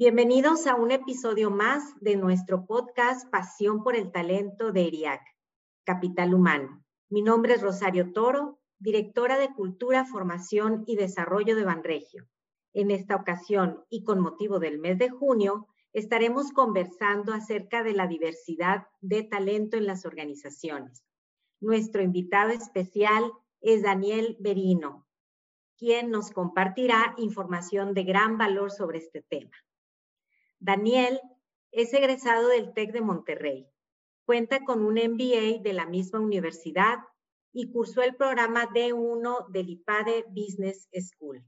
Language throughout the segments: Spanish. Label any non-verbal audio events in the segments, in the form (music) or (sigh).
Bienvenidos a un episodio más de nuestro podcast Pasión por el Talento de ERIAC, Capital Humano. Mi nombre es Rosario Toro, directora de Cultura, Formación y Desarrollo de Banregio. En esta ocasión y con motivo del mes de junio, estaremos conversando acerca de la diversidad de talento en las organizaciones. Nuestro invitado especial es Daniel Berino, quien nos compartirá información de gran valor sobre este tema. Daniel es egresado del TEC de Monterrey. Cuenta con un MBA de la misma universidad y cursó el programa D1 del IPADE Business School.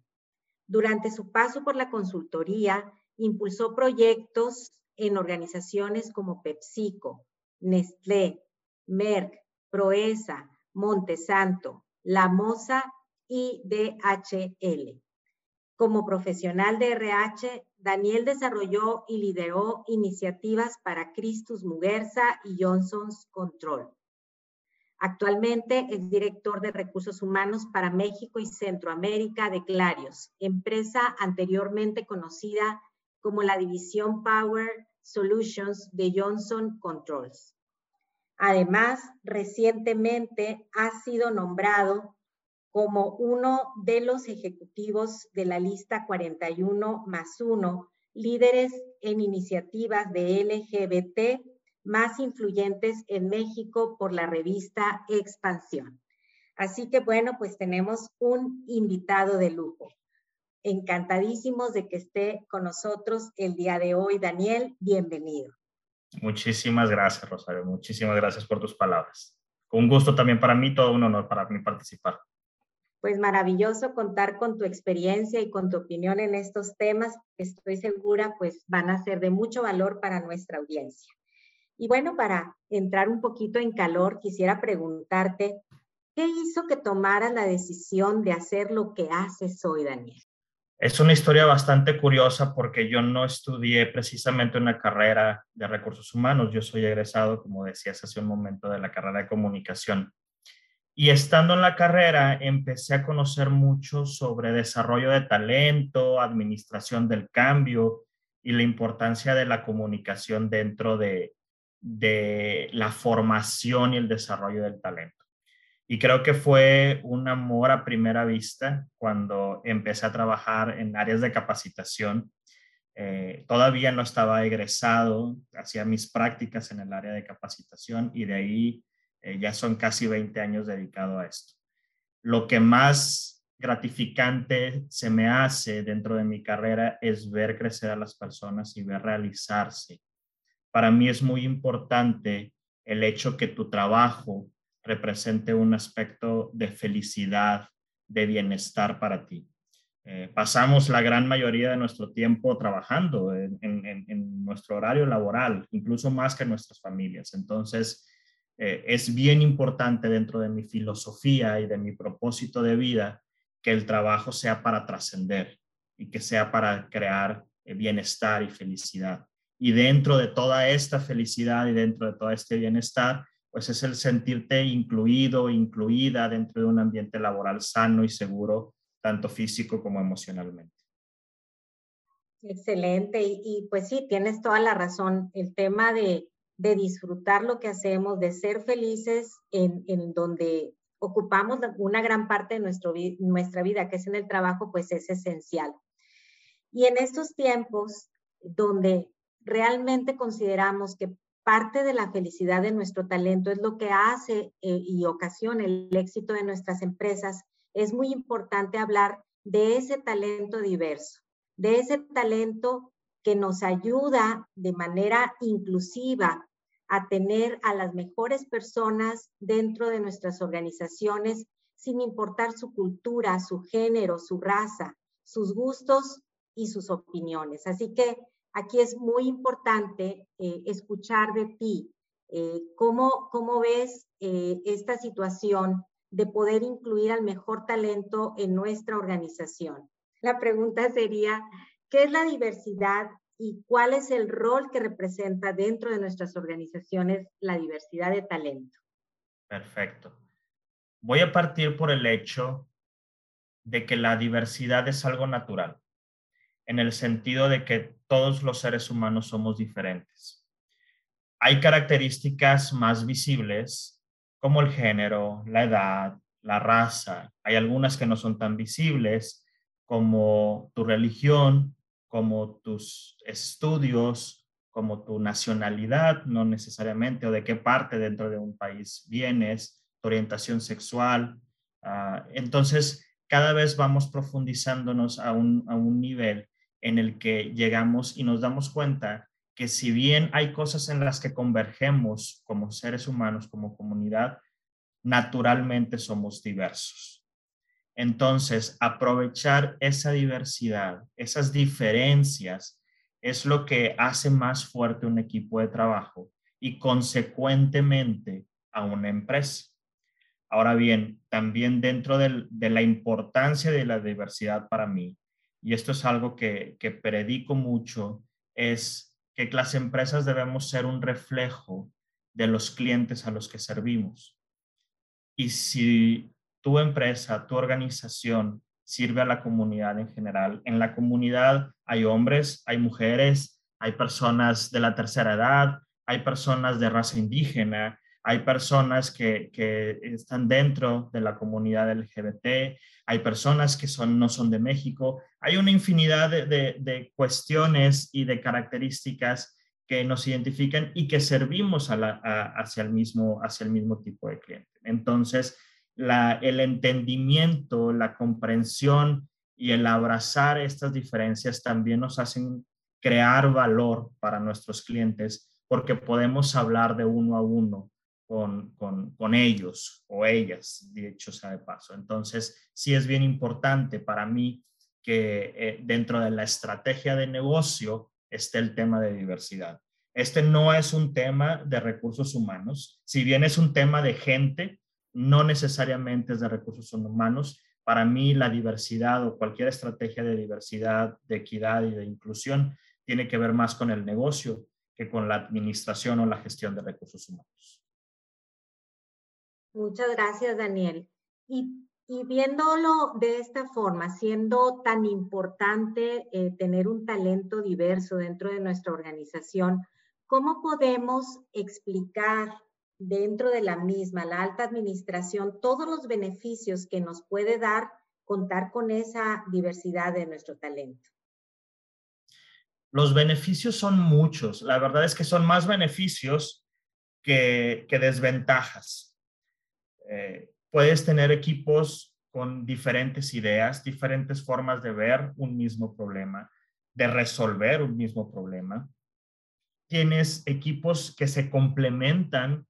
Durante su paso por la consultoría, impulsó proyectos en organizaciones como PepsiCo, Nestlé, Merck, Proesa, Montesanto, La Moza y DHL. Como profesional de RH, Daniel desarrolló y lideró iniciativas para Christus Muguerza y Johnson's Control. Actualmente es director de recursos humanos para México y Centroamérica de Clarios, empresa anteriormente conocida como la división Power Solutions de Johnson Controls. Además, recientemente ha sido nombrado como uno de los ejecutivos de la lista 41 más 1, líderes en iniciativas de LGBT más influyentes en México por la revista Expansión. Así que bueno, pues tenemos un invitado de lujo. Encantadísimos de que esté con nosotros el día de hoy. Daniel, bienvenido. Muchísimas gracias, Rosario. Muchísimas gracias por tus palabras. Un gusto también para mí, todo un honor para mí participar pues maravilloso contar con tu experiencia y con tu opinión en estos temas. Estoy segura, pues van a ser de mucho valor para nuestra audiencia. Y bueno, para entrar un poquito en calor, quisiera preguntarte, ¿qué hizo que tomaras la decisión de hacer lo que haces hoy, Daniel? Es una historia bastante curiosa porque yo no estudié precisamente una carrera de recursos humanos. Yo soy egresado, como decías hace un momento, de la carrera de comunicación. Y estando en la carrera, empecé a conocer mucho sobre desarrollo de talento, administración del cambio y la importancia de la comunicación dentro de, la formación y el desarrollo del talento. Y creo que fue un amor a primera vista cuando empecé a trabajar en áreas de capacitación. Eh, todavía no estaba egresado, hacía mis prácticas en el área de capacitación y de ahí eh, ya son casi 20 años dedicado a esto. Lo que más gratificante se me hace dentro de mi carrera es ver crecer a las personas y ver realizarse. Para mí es muy importante el hecho que tu trabajo represente un aspecto de felicidad, de bienestar para ti. Eh, pasamos la gran mayoría de nuestro tiempo trabajando en, en, nuestro horario laboral, incluso más que nuestras familias. Entonces, eh, es bien importante dentro de mi filosofía y de mi propósito de vida que el trabajo sea para trascender y que sea para crear eh, bienestar y felicidad. Y dentro de toda esta felicidad y dentro de todo este bienestar, pues es el sentirte incluido, incluida dentro de un ambiente laboral sano y seguro, tanto físico como emocionalmente. Excelente. Y, y, pues sí, tienes toda la razón. El tema de, de disfrutar lo que hacemos, de ser felices en, donde ocupamos una gran parte de nuestro, nuestra vida, que es en el trabajo, pues es esencial. Y en estos tiempos donde realmente consideramos que parte de la felicidad de nuestro talento es lo que hace eh, y ocasiona el éxito de nuestras empresas, es muy importante hablar de ese talento diverso, de ese talento que nos ayuda de manera inclusiva a tener a las mejores personas dentro de nuestras organizaciones, sin importar su cultura, su género, su raza, sus gustos y sus opiniones. Así que aquí es muy importante eh, escuchar de ti eh, ¿cómo, ¿cómo, ves esta situación de poder incluir al mejor talento en nuestra organización? La pregunta sería, ¿qué es la diversidad y cuál es el rol que representa dentro de nuestras organizaciones la diversidad de talento? Perfecto. Voy a partir por el hecho de que la diversidad es algo natural, en el sentido de que todos los seres humanos somos diferentes. Hay características más visibles, como el género, la edad, la raza. Hay algunas que no son tan visibles, como tu religión, como tus estudios, como tu nacionalidad, no necesariamente, o de qué parte dentro de un país vienes, tu orientación sexual. Ah, entonces, cada vez vamos profundizándonos a un, a un nivel en el que llegamos y nos damos cuenta que si bien hay cosas en las que convergemos como seres humanos, como comunidad, naturalmente somos diversos. Entonces, aprovechar esa diversidad, esas diferencias, es lo que hace más fuerte un equipo de trabajo y consecuentemente a una empresa. Ahora bien, también dentro de la importancia de la diversidad para mí, y esto es algo que, predico mucho, es que las empresas debemos ser un reflejo de los clientes a los que servimos. Y si tu empresa, tu organización sirve a la comunidad en general, en la comunidad hay hombres, hay mujeres, hay personas de la tercera edad, hay personas de raza indígena, hay personas que, están dentro de la comunidad LGBT, hay personas que son, no son de México, hay una infinidad de, cuestiones y de características que nos identifican y que servimos hacia, el mismo, hacia el mismo tipo de cliente. Entonces, el entendimiento, la comprensión y el abrazar estas diferencias también nos hacen crear valor para nuestros clientes porque podemos hablar de uno a uno con, ellos o ellas, dicho sea de paso. Entonces, sí es bien importante para mí que eh, dentro de la estrategia de negocio esté el tema de diversidad. Este no es un tema de recursos humanos, si bien es un tema de gente, no necesariamente es de recursos humanos. Para mí, la diversidad o cualquier estrategia de diversidad, de equidad y de inclusión tiene que ver más con el negocio que con la administración o la gestión de recursos humanos. Muchas gracias, Daniel. Y, viéndolo de esta forma, siendo tan importante eh, tener un talento diverso dentro de nuestra organización, ¿cómo podemos explicar dentro de la misma, la alta administración, todos los beneficios que nos puede dar contar con esa diversidad de nuestro talento? Los beneficios son muchos. La verdad es que son más beneficios que, que desventajas. Eh, puedes tener equipos con diferentes ideas, diferentes formas de ver un mismo problema, de resolver un mismo problema. Tienes equipos que se complementan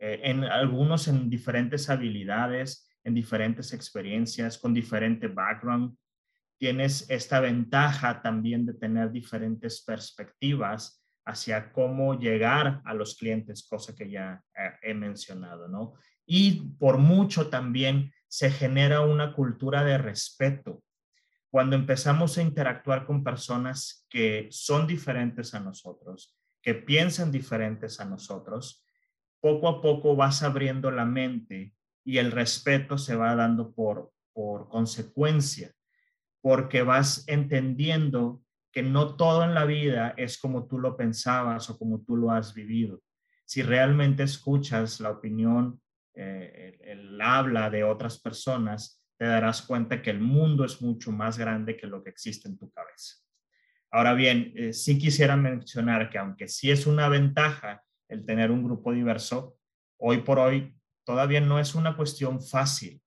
eh, en algunos en diferentes habilidades, en diferentes experiencias, con diferente background. Tienes esta ventaja también de tener diferentes perspectivas hacia cómo llegar a los clientes, cosa que ya eh, he mencionado, ¿no? y por mucho también se genera una cultura de respeto. Cuando empezamos a interactuar con personas que son diferentes a nosotros, que piensan diferentes a nosotros, poco a poco vas abriendo la mente y el respeto se va dando por, por consecuencia, porque vas entendiendo que no todo en la vida es como tú lo pensabas o como tú lo has vivido. Si realmente escuchas la opinión eh, el, habla de otras personas, te darás cuenta que el mundo es mucho más grande que lo que existe en tu cabeza. Ahora bien, eh, sí quisiera mencionar que aunque sí es una ventaja el tener un grupo diverso, hoy por hoy todavía no es una cuestión fácil.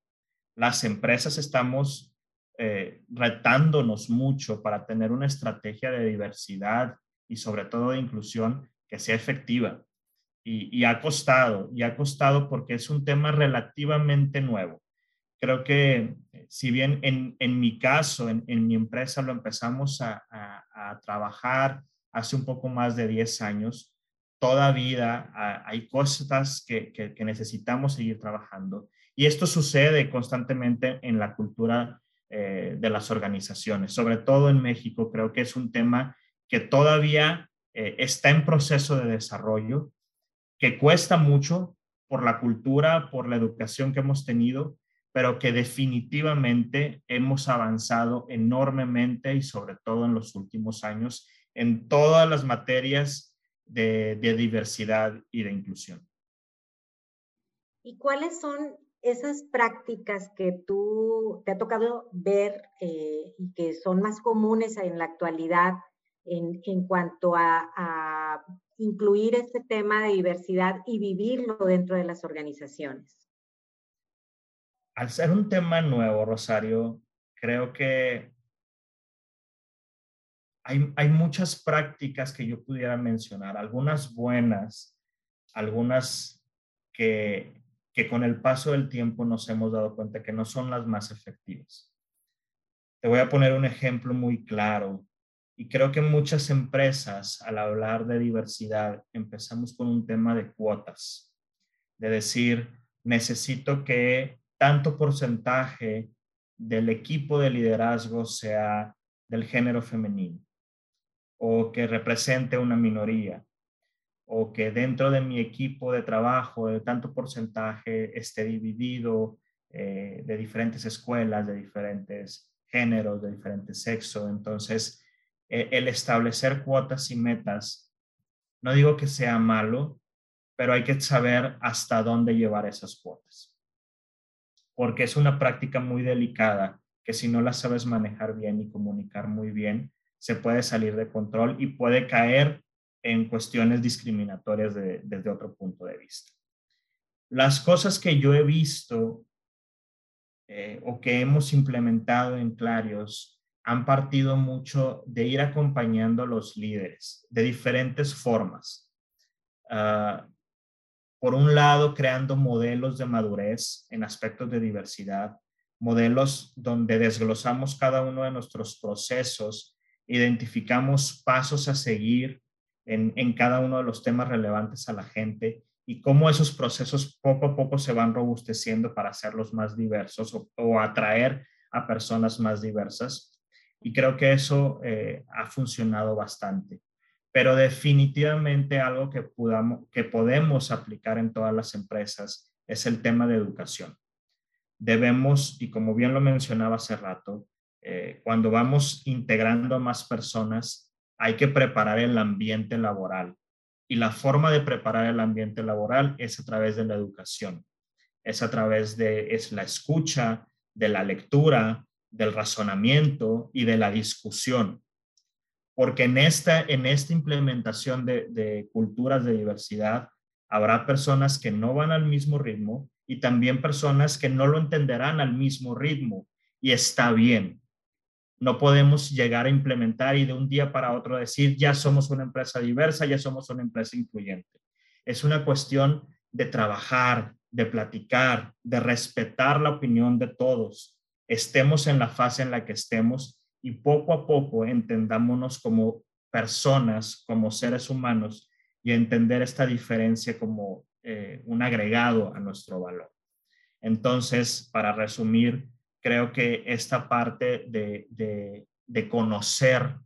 Las empresas estamos eh, retándonos mucho para tener una estrategia de diversidad y sobre todo de inclusión que sea efectiva y, ha costado, y ha costado porque es un tema relativamente nuevo. Creo que eh, si bien en, en mi caso, en, en, mi empresa lo empezamos a, a, trabajar, hace un poco más de 10 años, todavía hay cosas que, que, necesitamos seguir trabajando. Y esto sucede constantemente en la cultura eh, de las organizaciones, sobre todo en México. Creo que es un tema que todavía eh, está en proceso de desarrollo, que cuesta mucho por la cultura, por la educación que hemos tenido, pero que definitivamente hemos avanzado enormemente y sobre todo en los últimos años en todas las materias de, diversidad y de inclusión. ¿Y cuáles son esas prácticas que tú te ha tocado ver eh, y que son más comunes en la actualidad en, en cuanto a, a, incluir este tema de diversidad y vivirlo dentro de las organizaciones? Al ser un tema nuevo, Rosario, creo que hay, hay muchas prácticas que yo pudiera mencionar, algunas buenas, algunas que, que con el paso del tiempo nos hemos dado cuenta que no son las más efectivas. Te voy a poner un ejemplo muy claro. Y creo que muchas empresas, al hablar de diversidad, empezamos con un tema de cuotas, de decir, necesito que tanto porcentaje del equipo de liderazgo sea del género femenino o que represente una minoría o que dentro de mi equipo de trabajo de tanto porcentaje esté dividido eh, de diferentes escuelas, de diferentes géneros, de diferentes sexos. Entonces, e, el establecer cuotas y metas, no digo que sea malo, pero hay que saber hasta dónde llevar esas cuotas. Porque es una práctica muy delicada que si no la sabes manejar bien y comunicar muy bien, se puede salir de control y puede caer en cuestiones discriminatorias desde otro punto de vista. Las cosas que yo he visto eh, o que hemos implementado en Clarios han partido mucho de ir acompañando a los líderes de diferentes formas. Ah, por un lado, creando modelos de madurez en aspectos de diversidad, modelos donde desglosamos cada uno de nuestros procesos, identificamos pasos a seguir en, en cada uno de los temas relevantes a la gente y cómo esos procesos poco a poco se van robusteciendo para hacerlos más diversos o, atraer a personas más diversas y creo que eso eh, ha funcionado bastante. Pero definitivamente algo que, podamos, que podemos aplicar en todas las empresas es el tema de educación. Debemos, y como bien lo mencionaba hace rato, eh, cuando vamos integrando a más personas, hay que preparar el ambiente laboral. Y la forma de preparar el ambiente laboral es a través de la educación, es a través de es la escucha, de la lectura, del razonamiento y de la discusión. Porque en esta, en esta implementación de, de culturas de diversidad habrá personas que no van al mismo ritmo y también personas que no lo entenderán al mismo ritmo. Y está bien. No podemos llegar a implementar y de un día para otro decir, ya somos una empresa diversa, ya somos una empresa incluyente. Es una cuestión de trabajar, de platicar, de respetar la opinión de todos, estemos en la fase en la que estemos y poco a poco entendámonos como personas, como seres humanos y entender esta diferencia como eh, un agregado a nuestro valor. Entonces, para resumir, creo que esta parte de, conocer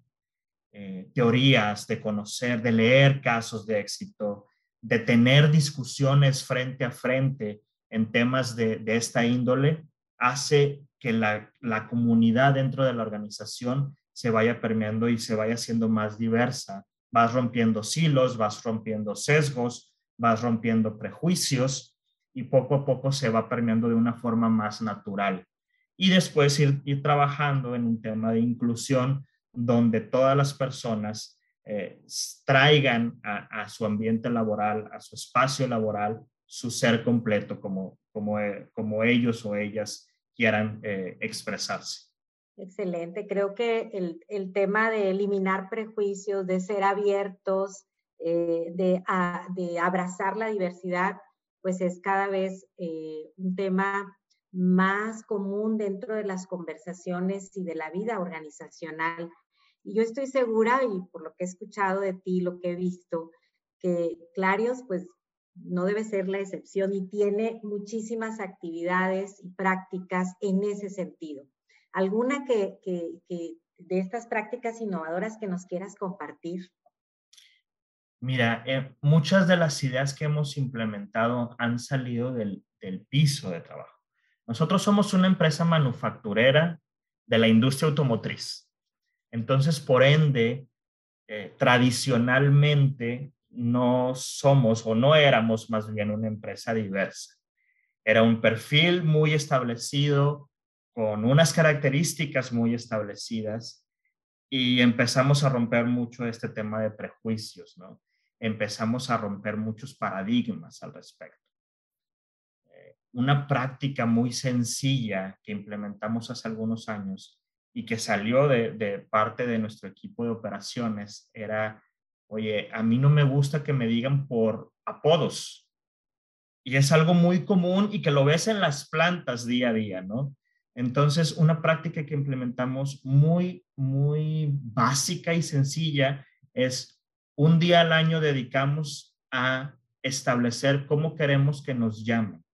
eh, teorías, de conocer, de leer casos de éxito, de tener discusiones frente a frente en temas de, de esta índole, hace que la, comunidad dentro de la organización se vaya permeando y se vaya siendo más diversa. Vas rompiendo silos, vas rompiendo sesgos, vas rompiendo prejuicios y poco a poco se va permeando de una forma más natural. Y después ir, trabajando en un tema de inclusión donde todas las personas eh, traigan a, su ambiente laboral, a su espacio laboral, su ser completo como, como, eh, como ellos o ellas quieran eh, expresarse. Excelente. Creo que el, tema de eliminar prejuicios, de ser abiertos, eh, de, abrazar la diversidad, pues es cada vez un tema más común dentro de las conversaciones y de la vida organizacional. Y yo estoy segura, y por lo que he escuchado de ti, lo que he visto, que Clarios, pues no debe ser la excepción y tiene muchísimas actividades y prácticas en ese sentido. ¿Alguna que, de estas prácticas innovadoras que nos quieras compartir? Mira, eh, muchas de las ideas que hemos implementado han salido del, piso de trabajo. Nosotros somos una empresa manufacturera de la industria automotriz. Entonces, por ende, eh, tradicionalmente no somos o no éramos más bien una empresa diversa. Era un perfil muy establecido, con unas características muy establecidas y empezamos a romper mucho este tema de prejuicios, ¿no? Empezamos a romper muchos paradigmas al respecto. Una práctica muy sencilla que implementamos hace algunos años y que salió de parte de nuestro equipo de operaciones era oye, a mí no me gusta que me digan por apodos. Y es algo muy común y que lo ves en las plantas día a día, ¿no? Entonces, una práctica que implementamos muy, muy básica y sencilla es un día al año dedicamos a establecer cómo queremos que nos llamen,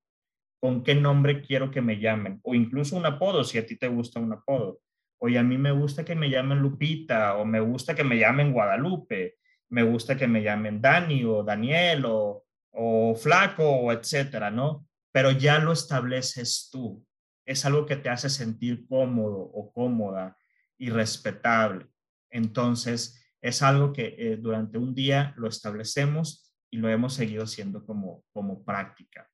con qué nombre quiero que me llamen, o incluso un apodo, si a ti te gusta un apodo. Oye, a mí me gusta que me llamen Lupita o me gusta que me llamen Guadalupe me gusta que me llamen Dani o Daniel o, o Flaco o etcétera, ¿no? Pero ya lo estableces tú. Es algo que te hace sentir cómodo o cómoda y respetable. Entonces, es algo que eh, durante un día lo establecemos y lo hemos seguido haciendo como, como práctica.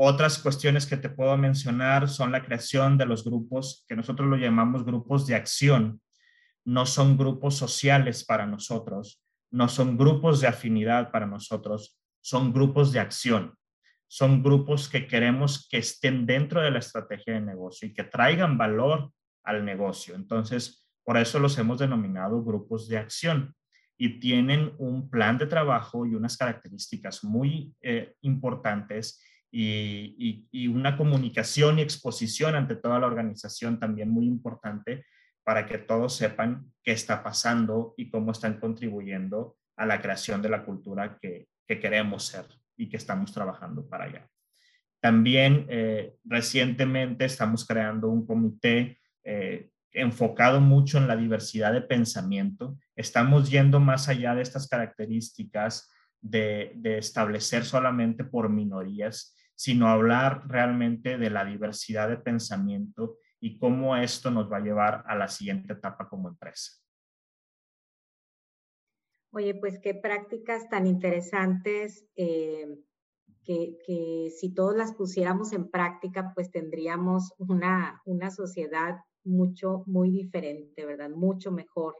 Otras cuestiones que te puedo mencionar son la creación de los grupos que nosotros lo llamamos grupos de acción. No son grupos sociales para nosotros, no son grupos de afinidad para nosotros, son grupos de acción. Son grupos que queremos que estén dentro de la estrategia de negocio y que traigan valor al negocio. Entonces, por eso los hemos denominado grupos de acción y tienen un plan de trabajo y unas características muy eh, importantes y, una comunicación y exposición ante toda la organización también muy importante para que todos sepan qué está pasando y cómo están contribuyendo a la creación de la cultura que, queremos ser y que estamos trabajando para allá. También eh, recientemente estamos creando un comité eh, enfocado mucho en la diversidad de pensamiento. Estamos yendo más allá de estas características de establecer solamente por minorías, sino hablar realmente de la diversidad de pensamiento y cómo esto nos va a llevar a la siguiente etapa como empresa. Oye, pues qué prácticas tan interesantes eh, que, si todos las pusiéramos en práctica, pues tendríamos una, una sociedad mucho, muy diferente, ¿verdad? Mucho mejor,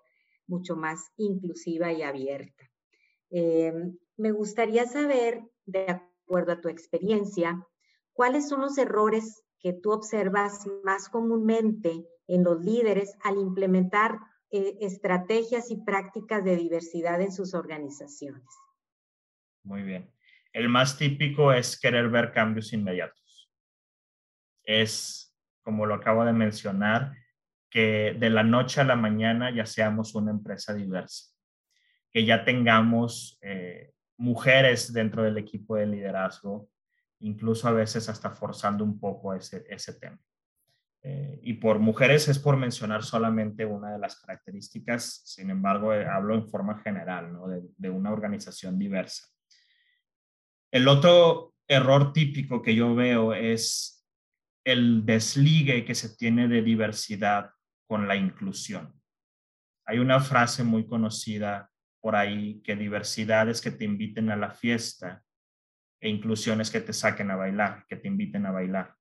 mucho más inclusiva y abierta. Eh, me gustaría saber, de acuerdo a tu experiencia, cuáles son los errores que tú observas más comúnmente en los líderes al implementar eh, estrategias y prácticas de diversidad en sus organizaciones? Muy bien. El más típico es querer ver cambios inmediatos. Es, como lo acabo de mencionar, que de la noche a la mañana ya seamos una empresa diversa, que ya tengamos eh, mujeres dentro del equipo de liderazgo, incluso a veces hasta forzando un poco ese, ese tema. Eh, y por mujeres es por mencionar solamente una de las características, sin embargo, eh, hablo en forma general, ¿no? de, de una organización diversa. El otro error típico que yo veo es el desligue que se tiene de diversidad con la inclusión. Hay una frase muy conocida por ahí que diversidad es que te inviten a la fiesta e inclusiones que te saquen a bailar, que te inviten a bailar.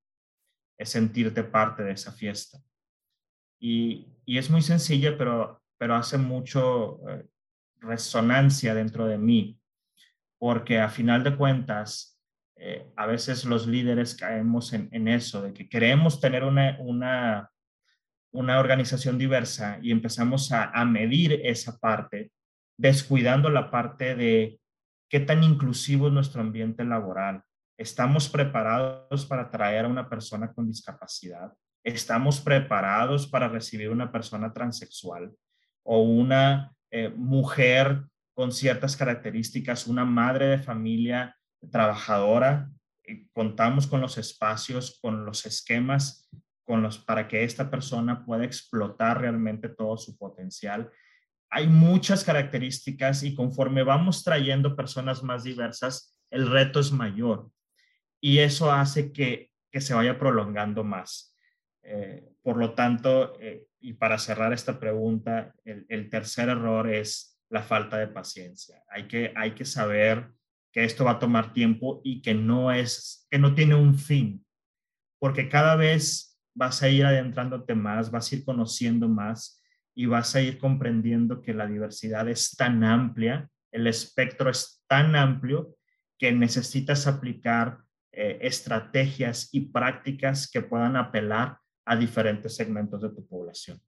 Es sentirte parte de esa fiesta. Y, es muy sencilla, pero, pero hace mucho eh, resonancia dentro de mí, porque a final de cuentas, eh, a veces los líderes caemos en, eso, de que queremos tener una, una, una organización diversa y empezamos a, a medir esa parte, descuidando la parte de ¿Qué tan inclusivo es nuestro ambiente laboral? ¿Estamos preparados para traer a una persona con discapacidad? ¿Estamos preparados para recibir una persona transexual? o una eh, mujer con ciertas características, una madre de familia trabajadora. contamos con los espacios, con los esquemas con los, para que esta persona pueda explotar realmente todo su potencial. Hay muchas características y conforme vamos trayendo personas más diversas, el reto es mayor y eso hace que, que se vaya prolongando más. Eh, por lo tanto, eh, y para cerrar esta pregunta, el, el, tercer error es la falta de paciencia. Hay que, hay que saber que esto va a tomar tiempo y que no es, que no tiene un fin, porque cada vez vas a ir adentrándote más, vas a ir conociendo más y vas a ir comprendiendo que la diversidad es tan amplia, el espectro es tan amplio que necesitas aplicar eh, estrategias y prácticas que puedan apelar a diferentes segmentos de tu población.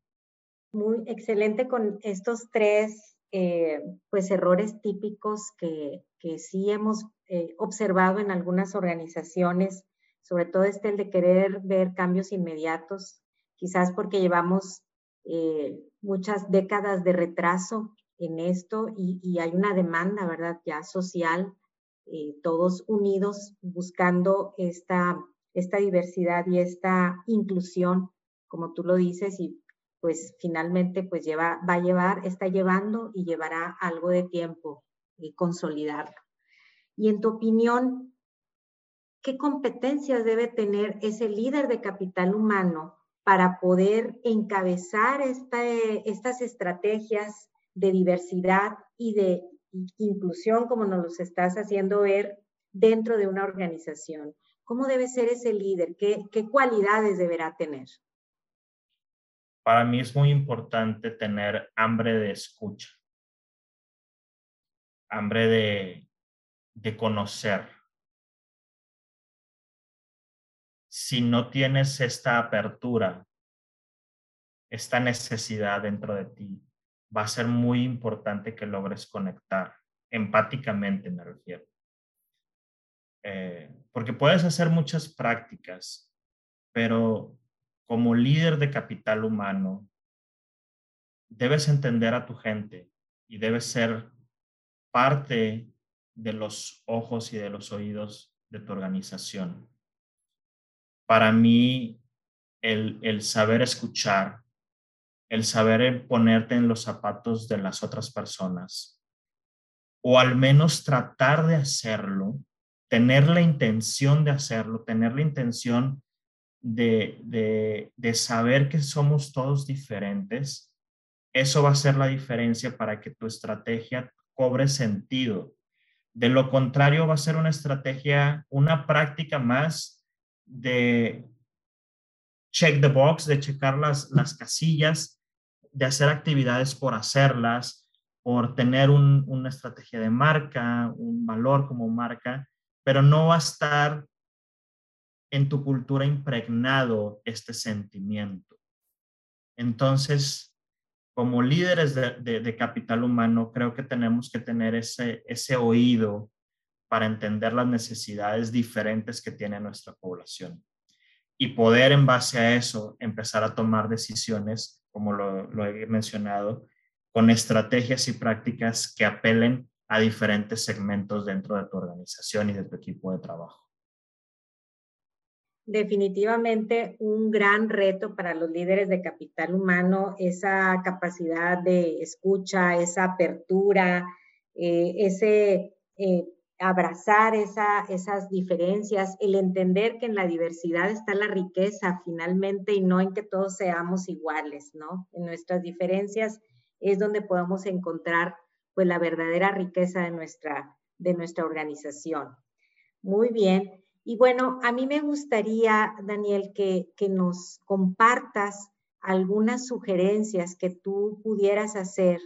Muy excelente con estos tres eh, pues errores típicos que, que sí hemos eh, observado en algunas organizaciones, sobre todo este el de querer ver cambios inmediatos, quizás porque llevamos eh, muchas décadas de retraso en esto y, hay una demanda, ¿verdad? Ya social, todos unidos buscando esta esta diversidad y esta inclusión, como tú lo dices, y pues finalmente pues lleva, va a llevar, está llevando y llevará algo de tiempo y consolidarlo. Y en tu opinión, ¿qué competencias debe tener ese líder de capital humano para poder encabezar esta, estas estrategias de diversidad y de inclusión, como nos los estás haciendo ver, dentro de una organización? ¿Cómo debe ser ese líder? ¿Qué, cualidades deberá tener? Para mí es muy importante tener hambre de escucha, hambre de conocer. Si no tienes esta apertura, esta necesidad dentro de ti, va a ser muy importante que logres conectar, empáticamente me refiero. Eh, porque puedes hacer muchas prácticas, pero como líder de capital humano, debes entender a tu gente y debes ser parte de los ojos y de los oídos de tu organización. Para mí, el, el saber escuchar, el saber ponerte en los zapatos de las otras personas, o al menos tratar de hacerlo, tener la intención de hacerlo, tener la intención de, de, saber que somos todos diferentes, eso va a ser la diferencia para que tu estrategia cobre sentido. De lo contrario, va a ser una estrategia, una práctica más de check the box, de checar las, las casillas, de hacer actividades por hacerlas, por tener una estrategia de marca, un valor como marca, pero no va a estar en tu cultura impregnado este sentimiento. Entonces, como líderes de, capital humano, creo que tenemos que tener ese, ese oído para entender las necesidades diferentes que tiene nuestra población y poder en base a eso empezar a tomar decisiones, como lo, lo he mencionado, con estrategias y prácticas que apelen a diferentes segmentos dentro de tu organización y de tu equipo de trabajo. Definitivamente un gran reto para los líderes de capital humano, esa capacidad de escucha, esa apertura, eh, ese eh, abrazar esa, esas diferencias, el entender que en la diversidad está la riqueza finalmente y no en que todos seamos iguales, ¿no? En nuestras diferencias es donde podemos encontrar pues la verdadera riqueza de nuestra, de nuestra organización. Muy bien. Y bueno, a mí me gustaría, Daniel, que, que nos compartas algunas sugerencias que tú pudieras hacer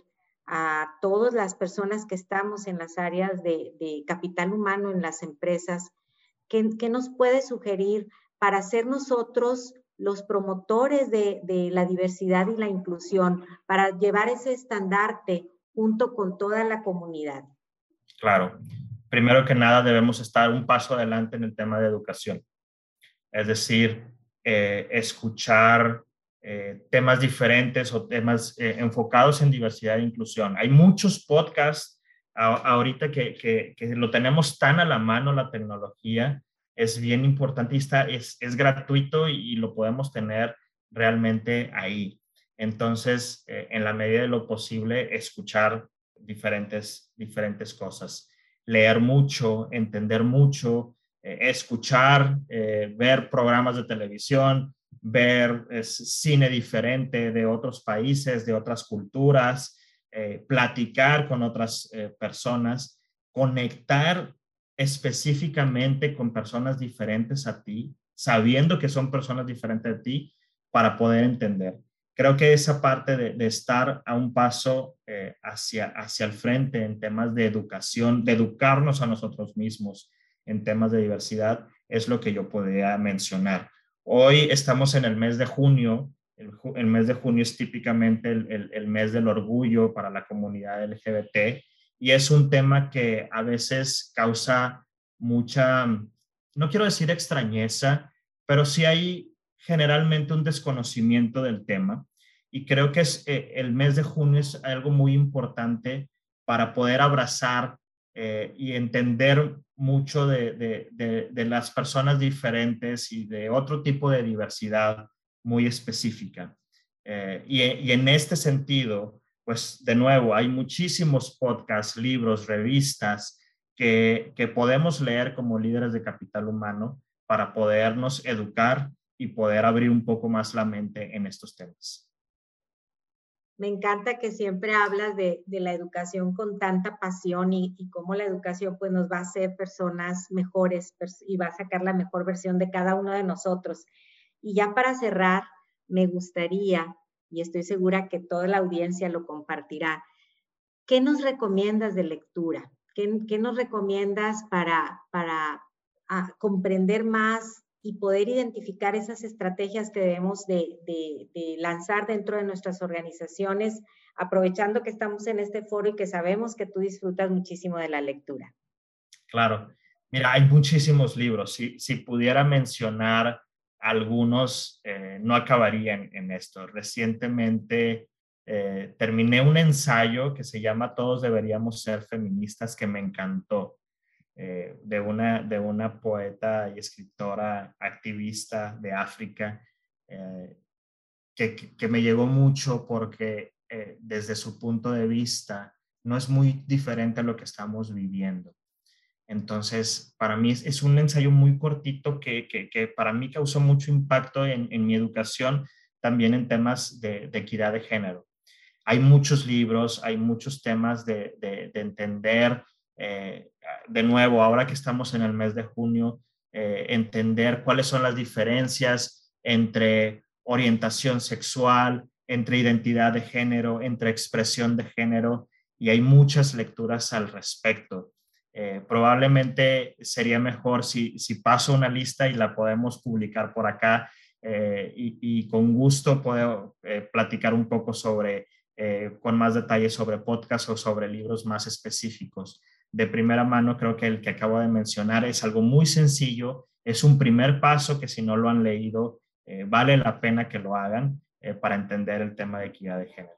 a todas las personas que estamos en las áreas de, capital humano en las empresas. ¿Qué, ¿Qué, nos puede sugerir para ser nosotros los promotores de, de la diversidad y la inclusión, para llevar ese estandarte junto con toda la comunidad? Claro. Primero que nada, debemos estar un paso adelante en el tema de educación. Es decir, eh, escuchar eh, temas diferentes o temas eh, enfocados en diversidad e inclusión. Hay muchos podcasts ahorita que, que, lo tenemos tan a la mano la tecnología, es bien importante es, es gratuito y, lo podemos tener realmente ahí. Entonces, eh, en la medida de lo posible, escuchar diferentes, diferentes cosas, leer mucho, entender mucho, escuchar, ver programas de televisión, ver cine diferente de otros países, de otras culturas, eh, platicar con otras eh, personas, conectar específicamente con personas diferentes a ti, sabiendo que son personas diferentes a ti para poder entender. Creo que esa parte de, estar a un paso eh, hacia, hacia el frente en temas de educación, de educarnos a nosotros mismos en temas de diversidad, es lo que yo podría mencionar. Hoy estamos en el mes de junio. El, mes de junio es típicamente el, mes del orgullo para la comunidad LGBT y es un tema que a veces causa mucha, no quiero decir extrañeza, pero sí hay generalmente un desconocimiento del tema. Y creo que eh, el mes de junio es algo muy importante para poder abrazar eh, y entender mucho de, las personas diferentes y de otro tipo de diversidad muy específica. Eh, y, en este sentido, pues de nuevo, hay muchísimos podcasts, libros, revistas que, que podemos leer como líderes de capital humano para podernos educar y poder abrir un poco más la mente en estos temas. Me encanta que siempre hablas de, la educación con tanta pasión y, cómo la educación pues nos va a hacer personas mejores y va a sacar la mejor versión de cada uno de nosotros. Y ya para cerrar, me gustaría, y estoy segura que toda la audiencia lo compartirá, ¿qué nos recomiendas de lectura? ¿Qué, nos recomiendas para, para ah, comprender más y poder identificar esas estrategias que debemos de, lanzar dentro de nuestras organizaciones, aprovechando que estamos en este foro y que sabemos que tú disfrutas muchísimo de la lectura. Claro, mira, hay muchísimos libros. Si, si pudiera mencionar algunos, eh, no acabaría en, esto. Recientemente eh, terminé un ensayo que se llama Todos deberíamos ser feministas, que me encantó. Eh, de, una, de una poeta y escritora activista de África, eh, que, que, me llegó mucho porque eh, desde su punto de vista no es muy diferente a lo que estamos viviendo. Entonces, para mí es, un ensayo muy cortito que, que, para mí causó mucho impacto en, en mi educación, también en temas de, equidad de género. Hay muchos libros, hay muchos temas de, de, de entender de nuevo, ahora que estamos en el mes de junio, eh, entender cuáles son las diferencias entre orientación sexual, entre identidad de género, entre expresión de género, y hay muchas lecturas al respecto. Eh, probablemente sería mejor si, si, paso una lista y la podemos publicar por acá y, y, con gusto puedo platicar un poco sobre, con más detalles sobre podcast o sobre libros más específicos de primera mano, creo que el que acabo de mencionar es algo muy sencillo, es un primer paso que si no lo han leído, eh, vale la pena que lo hagan eh, para entender el tema de equidad de género.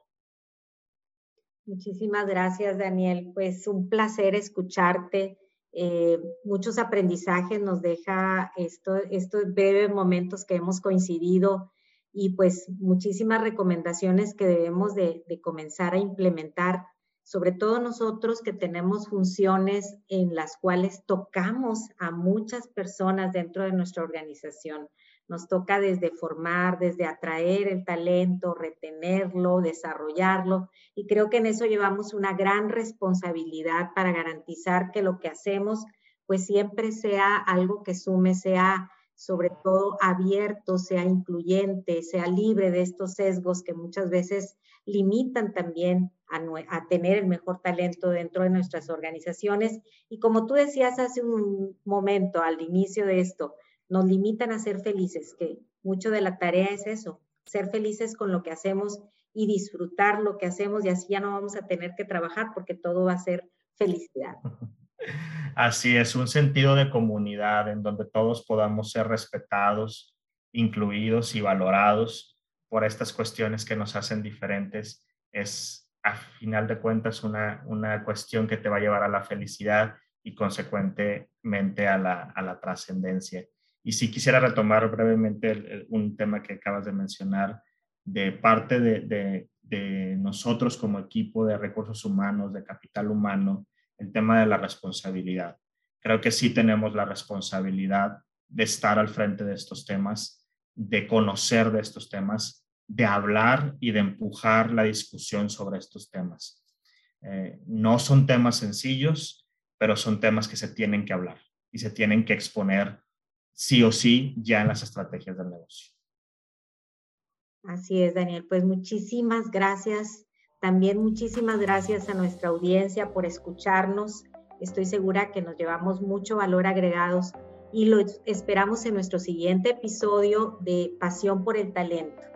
Muchísimas gracias, Daniel. Pues un placer escucharte. Eh, muchos aprendizajes nos deja esto, estos breves momentos que hemos coincidido y pues muchísimas recomendaciones que debemos de comenzar a implementar sobre todo nosotros que tenemos funciones en las cuales tocamos a muchas personas dentro de nuestra organización. Nos toca desde formar, desde atraer el talento, retenerlo, desarrollarlo. Y creo que en eso llevamos una gran responsabilidad para garantizar que lo que hacemos pues siempre sea algo que sume, sea sobre todo abierto, sea incluyente, sea libre de estos sesgos que muchas veces limitan también a, tener el mejor talento dentro de nuestras organizaciones. Y como tú decías hace un momento al inicio de esto, nos limitan a ser felices, que mucho de la tarea es eso, ser felices con lo que hacemos y disfrutar lo que hacemos y así ya no vamos a tener que trabajar porque todo va a ser felicidad. (laughs) Así es, un sentido de comunidad en donde todos podamos ser respetados, incluidos y valorados por estas cuestiones que nos hacen diferentes, es a final de cuentas una, una cuestión que te va a llevar a la felicidad y consecuentemente a la, a la trascendencia. Y si quisiera retomar brevemente un tema que acabas de mencionar, de parte de, de, de, nosotros como equipo de recursos humanos, de capital humano, el tema de la responsabilidad. Creo que sí tenemos la responsabilidad de estar al frente de estos temas, de conocer de estos temas, de hablar y de empujar la discusión sobre estos temas. Eh, no son temas sencillos, pero son temas que se tienen que hablar y se tienen que exponer sí o sí ya en las estrategias del negocio. Así es, Daniel. Pues muchísimas gracias. También muchísimas gracias a nuestra audiencia por escucharnos. Estoy segura que nos llevamos mucho valor agregados y lo esperamos en nuestro siguiente episodio de Pasión por el Talento.